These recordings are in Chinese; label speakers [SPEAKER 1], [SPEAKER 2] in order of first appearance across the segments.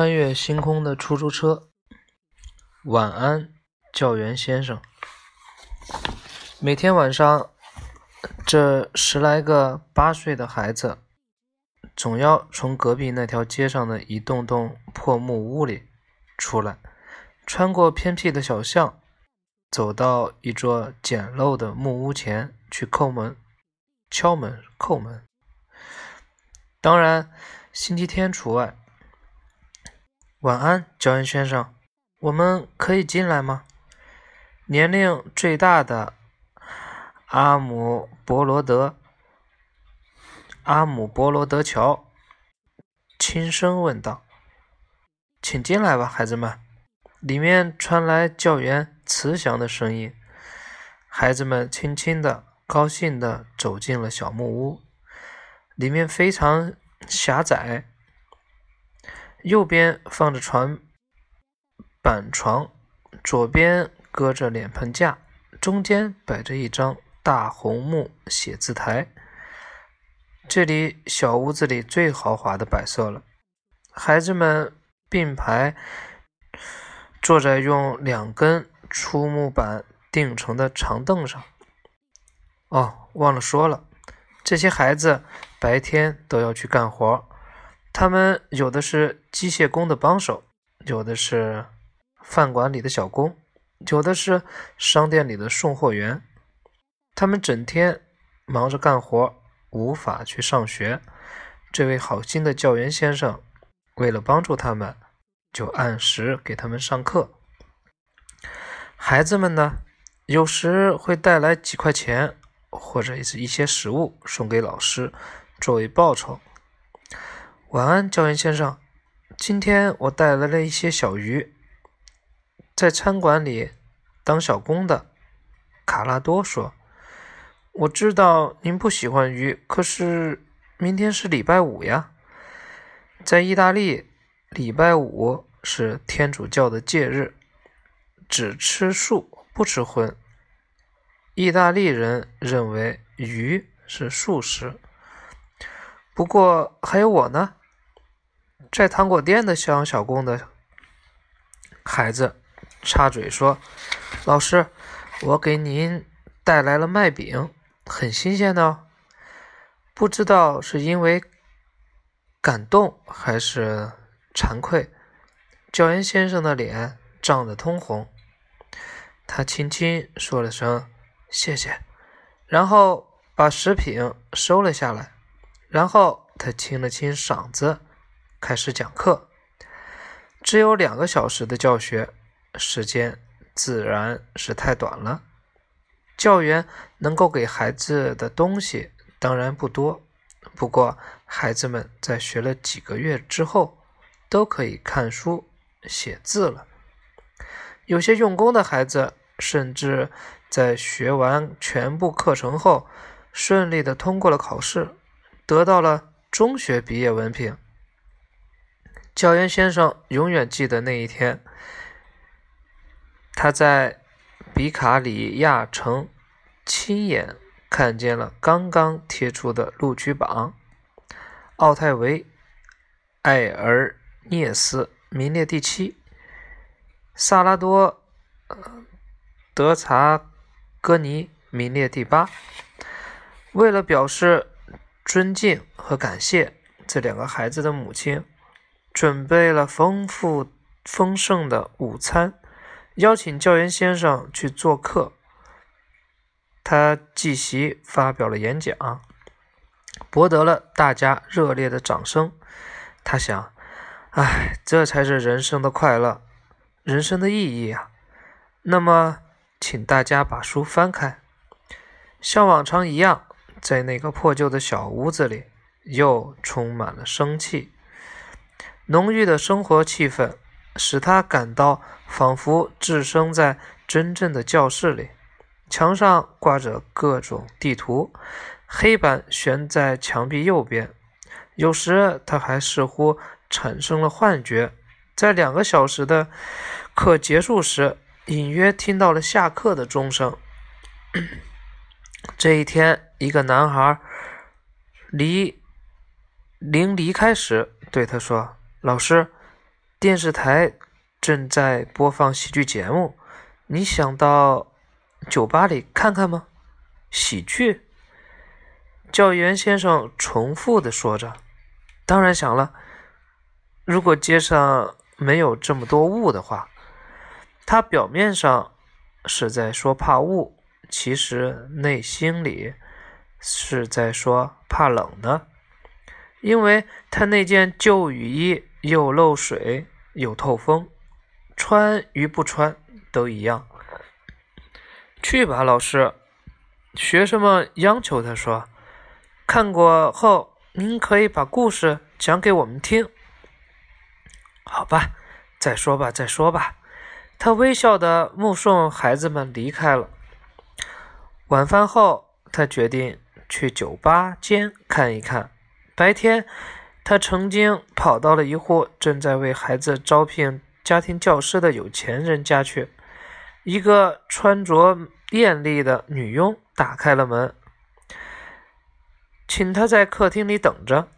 [SPEAKER 1] 穿越星空的出租车。晚安，教员先生。每天晚上，这十来个八岁的孩子，总要从隔壁那条街上的一栋栋破木屋里出来，穿过偏僻的小巷，走到一座简陋的木屋前去叩门、敲门、叩门。当然，星期天除外。晚安，教员先生，我们可以进来吗？年龄最大的阿姆伯罗德，阿姆伯罗德乔轻声问道：“请进来吧，孩子们。”里面传来教员慈祥的声音。孩子们轻轻的、高兴的走进了小木屋，里面非常狭窄。右边放着床板床，左边搁着脸盆架，中间摆着一张大红木写字台。这里小屋子里最豪华的摆设了。孩子们并排坐在用两根粗木板钉成的长凳上。哦，忘了说了，这些孩子白天都要去干活。他们有的是机械工的帮手，有的是饭馆里的小工，有的是商店里的送货员。他们整天忙着干活，无法去上学。这位好心的教员先生，为了帮助他们，就按时给他们上课。孩子们呢，有时会带来几块钱或者是一些食物送给老师，作为报酬。晚安，教员先生。今天我带来了一些小鱼。在餐馆里当小工的卡拉多说：“我知道您不喜欢鱼，可是明天是礼拜五呀。在意大利，礼拜五是天主教的节日，只吃素不吃荤。意大利人认为鱼是素食。不过还有我呢。”在糖果店的小小工的孩子插嘴说：“老师，我给您带来了麦饼，很新鲜的。不知道是因为感动还是惭愧，教员先生的脸涨得通红。他轻轻说了声谢谢，然后把食品收了下来。然后他清了清嗓子。”开始讲课，只有两个小时的教学时间，自然是太短了。教员能够给孩子的东西当然不多，不过孩子们在学了几个月之后，都可以看书写字了。有些用功的孩子，甚至在学完全部课程后，顺利的通过了考试，得到了中学毕业文凭。教员先生永远记得那一天，他在比卡里亚城亲眼看见了刚刚贴出的录取榜：奥泰维·埃尔涅斯名列第七，萨拉多·德查戈尼名列第八。为了表示尊敬和感谢，这两个孩子的母亲。准备了丰富丰盛的午餐，邀请教员先生去做客。他继席发表了演讲，博得了大家热烈的掌声。他想：“哎，这才是人生的快乐，人生的意义啊！”那么，请大家把书翻开。像往常一样，在那个破旧的小屋子里，又充满了生气。浓郁的生活气氛使他感到仿佛置身在真正的教室里。墙上挂着各种地图，黑板悬在墙壁右边。有时他还似乎产生了幻觉，在两个小时的课结束时，隐约听到了下课的钟声。这一天，一个男孩离临离开时对他说。老师，电视台正在播放喜剧节目，你想到酒吧里看看吗？喜剧？教员先生重复的说着。当然想了。如果街上没有这么多雾的话，他表面上是在说怕雾，其实内心里是在说怕冷呢。因为他那件旧雨衣又漏水又透风，穿与不穿都一样。去吧，老师，学生们央求他说：“看过后，您可以把故事讲给我们听。”好吧，再说吧，再说吧。他微笑地目送孩子们离开了。晚饭后，他决定去酒吧间看一看。白天，他曾经跑到了一户正在为孩子招聘家庭教师的有钱人家去。一个穿着艳丽的女佣打开了门，请他在客厅里等着。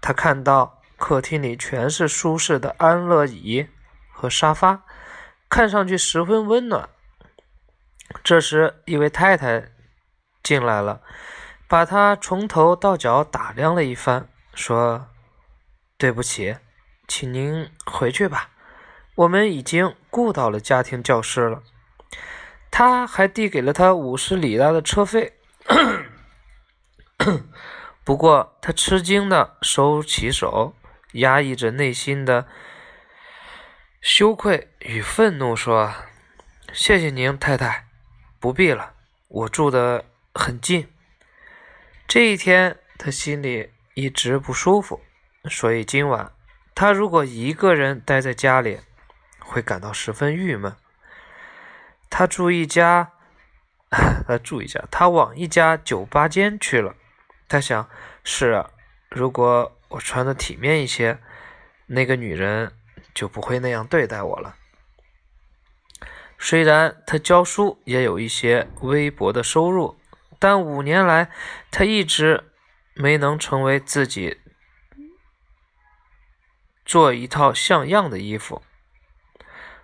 [SPEAKER 1] 他看到客厅里全是舒适的安乐椅和沙发，看上去十分温暖。这时，一位太太进来了。把他从头到脚打量了一番，说：“对不起，请您回去吧。我们已经雇到了家庭教师了。”他还递给了他五十里拉的车费。不过，他吃惊的收起手，压抑着内心的羞愧与愤怒，说：“谢谢您，太太，不必了。我住的很近。”这一天，他心里一直不舒服，所以今晚他如果一个人待在家里，会感到十分郁闷。他住一家，他 住一家，他往一家酒吧间去了。他想：是啊，如果我穿的体面一些，那个女人就不会那样对待我了。虽然他教书也有一些微薄的收入。但五年来，他一直没能成为自己做一套像样的衣服。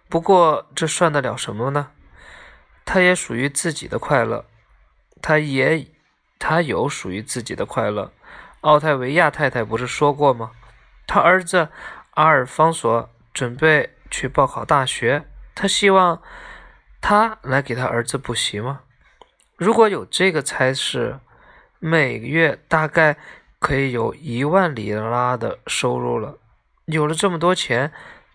[SPEAKER 1] 不过，这算得了什么呢？他也属于自己的快乐，他也他有属于自己的快乐。奥泰维亚太太不是说过吗？他儿子阿尔方索准备去报考大学，他希望他来给他儿子补习吗？如果有这个差事，每个月大概可以有一万里拉的收入了。有了这么多钱，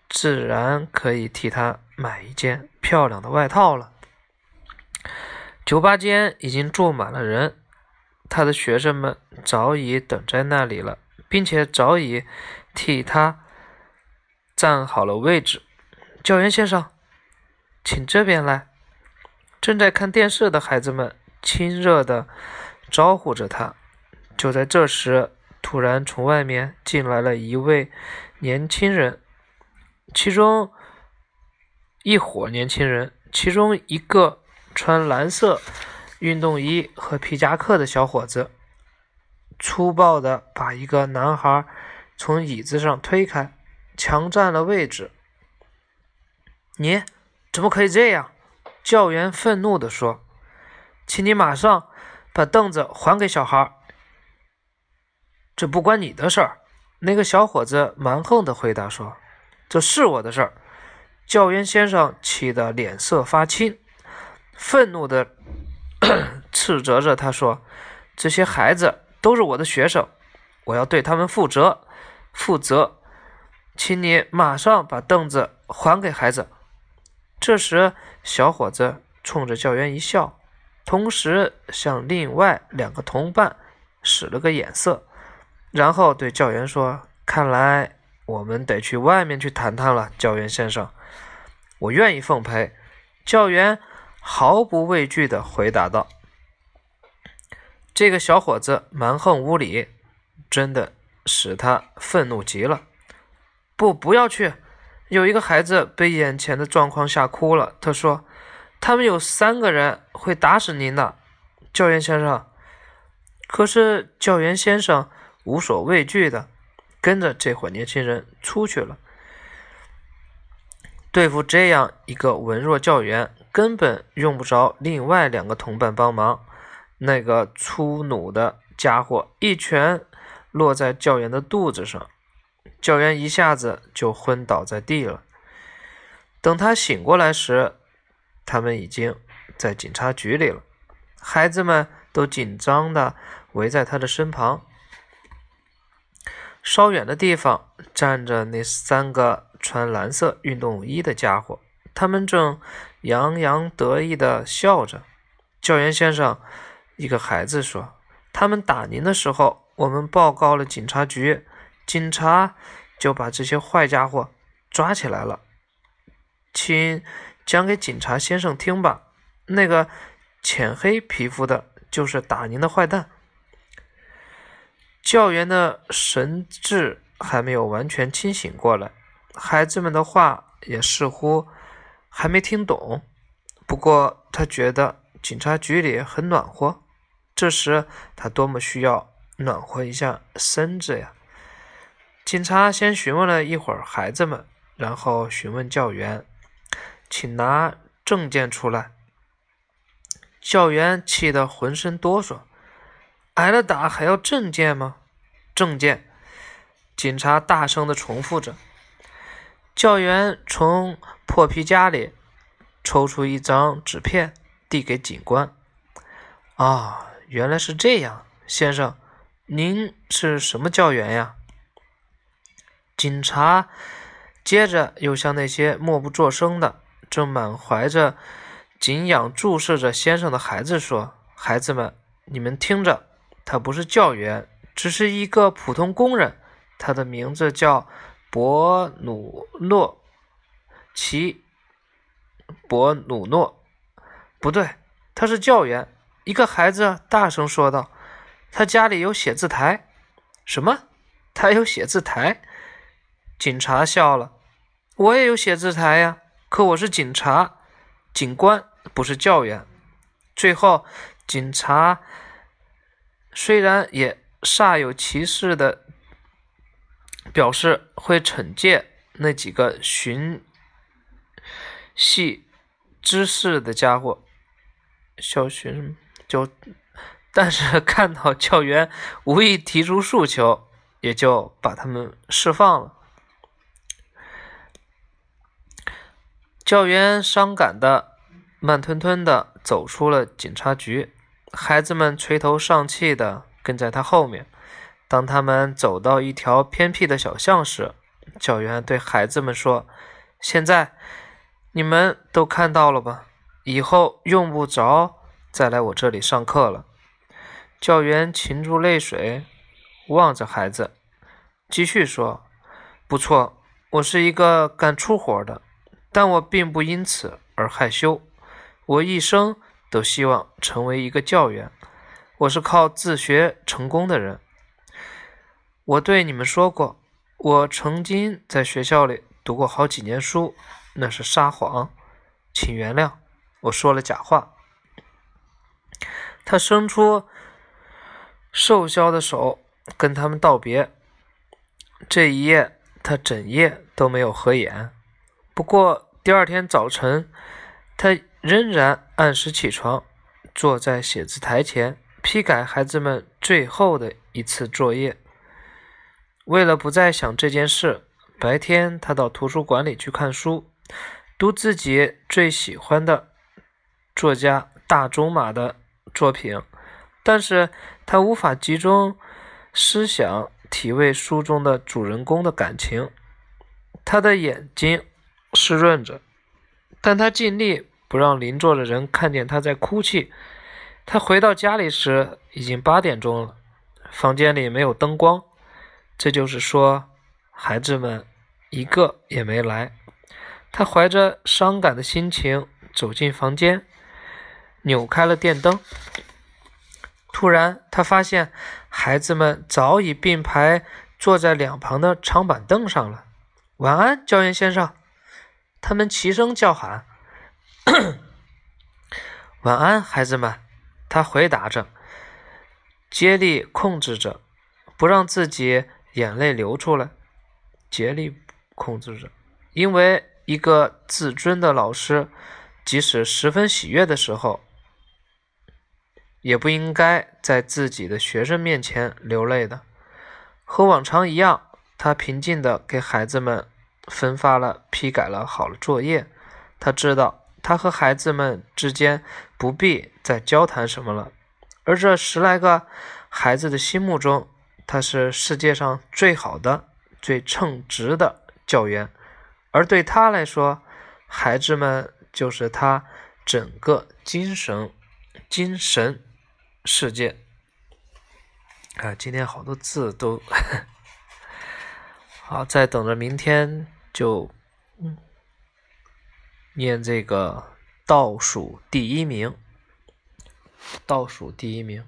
[SPEAKER 1] 自然可以替他买一件漂亮的外套了。酒吧间已经坐满了人，他的学生们早已等在那里了，并且早已替他占好了位置。教员先生，请这边来。正在看电视的孩子们亲热地招呼着他。就在这时，突然从外面进来了一位年轻人，其中一伙年轻人，其中一个穿蓝色运动衣和皮夹克的小伙子，粗暴地把一个男孩从椅子上推开，强占了位置。你怎么可以这样？教员愤怒地说：“请你马上把凳子还给小孩。”这不关你的事儿。”那个小伙子蛮横地回答说：“这是我的事儿。”教员先生气得脸色发青，愤怒地 斥责着他说：“这些孩子都是我的学生，我要对他们负责。负责，请你马上把凳子还给孩子。”这时，小伙子冲着教员一笑，同时向另外两个同伴使了个眼色，然后对教员说：“看来我们得去外面去谈谈了，教员先生，我愿意奉陪。”教员毫不畏惧地回答道：“这个小伙子蛮横无理，真的使他愤怒极了。不，不要去。”有一个孩子被眼前的状况吓哭了。他说：“他们有三个人会打死您的，教员先生。”可是教员先生无所畏惧的跟着这伙年轻人出去了。对付这样一个文弱教员，根本用不着另外两个同伴帮忙。那个粗鲁的家伙一拳落在教员的肚子上，教员一下子就昏倒在地了。等他醒过来时，他们已经在警察局里了。孩子们都紧张地围在他的身旁。稍远的地方站着那三个穿蓝色运动衣的家伙，他们正洋洋得意地笑着。教员先生。一个孩子说：“他们打您的时候，我们报告了警察局，警察就把这些坏家伙抓起来了。请讲给警察先生听吧。那个浅黑皮肤的，就是打您的坏蛋。”教员的神智还没有完全清醒过来，孩子们的话也似乎还没听懂。不过他觉得警察局里很暖和。这时，他多么需要暖和一下身子呀！警察先询问了一会儿孩子们，然后询问教员：“请拿证件出来。”教员气得浑身哆嗦：“挨了打还要证件吗？”“证件！”警察大声地重复着。教员从破皮夹里抽出一张纸片，递给警官：“啊。”原来是这样，先生，您是什么教员呀？警察接着又向那些默不作声的、正满怀着敬仰注视着先生的孩子说：“孩子们，你们听着，他不是教员，只是一个普通工人。他的名字叫博努诺奇博努诺，不对，他是教员。”一个孩子大声说道：“他家里有写字台。”“什么？他有写字台？”警察笑了。“我也有写字台呀，可我是警察，警官，不是教员。”最后，警察虽然也煞有其事的表示会惩戒那几个寻衅滋事的家伙，小学。就，但是看到教员无意提出诉求，也就把他们释放了。教员伤感的、慢吞吞的走出了警察局，孩子们垂头丧气的跟在他后面。当他们走到一条偏僻的小巷时，教员对孩子们说：“现在你们都看到了吧？以后用不着。”再来我这里上课了。教员噙住泪水，望着孩子，继续说：“不错，我是一个干粗活的，但我并不因此而害羞。我一生都希望成为一个教员。我是靠自学成功的人。我对你们说过，我曾经在学校里读过好几年书，那是撒谎，请原谅，我说了假话。”他伸出瘦削的手跟他们道别。这一夜，他整夜都没有合眼。不过第二天早晨，他仍然按时起床，坐在写字台前批改孩子们最后的一次作业。为了不再想这件事，白天他到图书馆里去看书，读自己最喜欢的作家大仲马的。作品，但是他无法集中思想体味书中的主人公的感情。他的眼睛湿润着，但他尽力不让邻座的人看见他在哭泣。他回到家里时已经八点钟了，房间里没有灯光，这就是说，孩子们一个也没来。他怀着伤感的心情走进房间。扭开了电灯，突然，他发现孩子们早已并排坐在两旁的长板凳上了。晚安，教员先生！他们齐声叫喊。晚安，孩子们！他回答着，竭力控制着，不让自己眼泪流出来。竭力控制着，因为一个自尊的老师，即使十分喜悦的时候，也不应该在自己的学生面前流泪的。和往常一样，他平静地给孩子们分发了、批改了好了作业。他知道，他和孩子们之间不必再交谈什么了。而这十来个孩子的心目中，他是世界上最好的、最称职的教员。而对他来说，孩子们就是他整个精神、精神世界。啊，今天好多字都 好，在等着明天就嗯念这个倒数第一名，倒数第一名。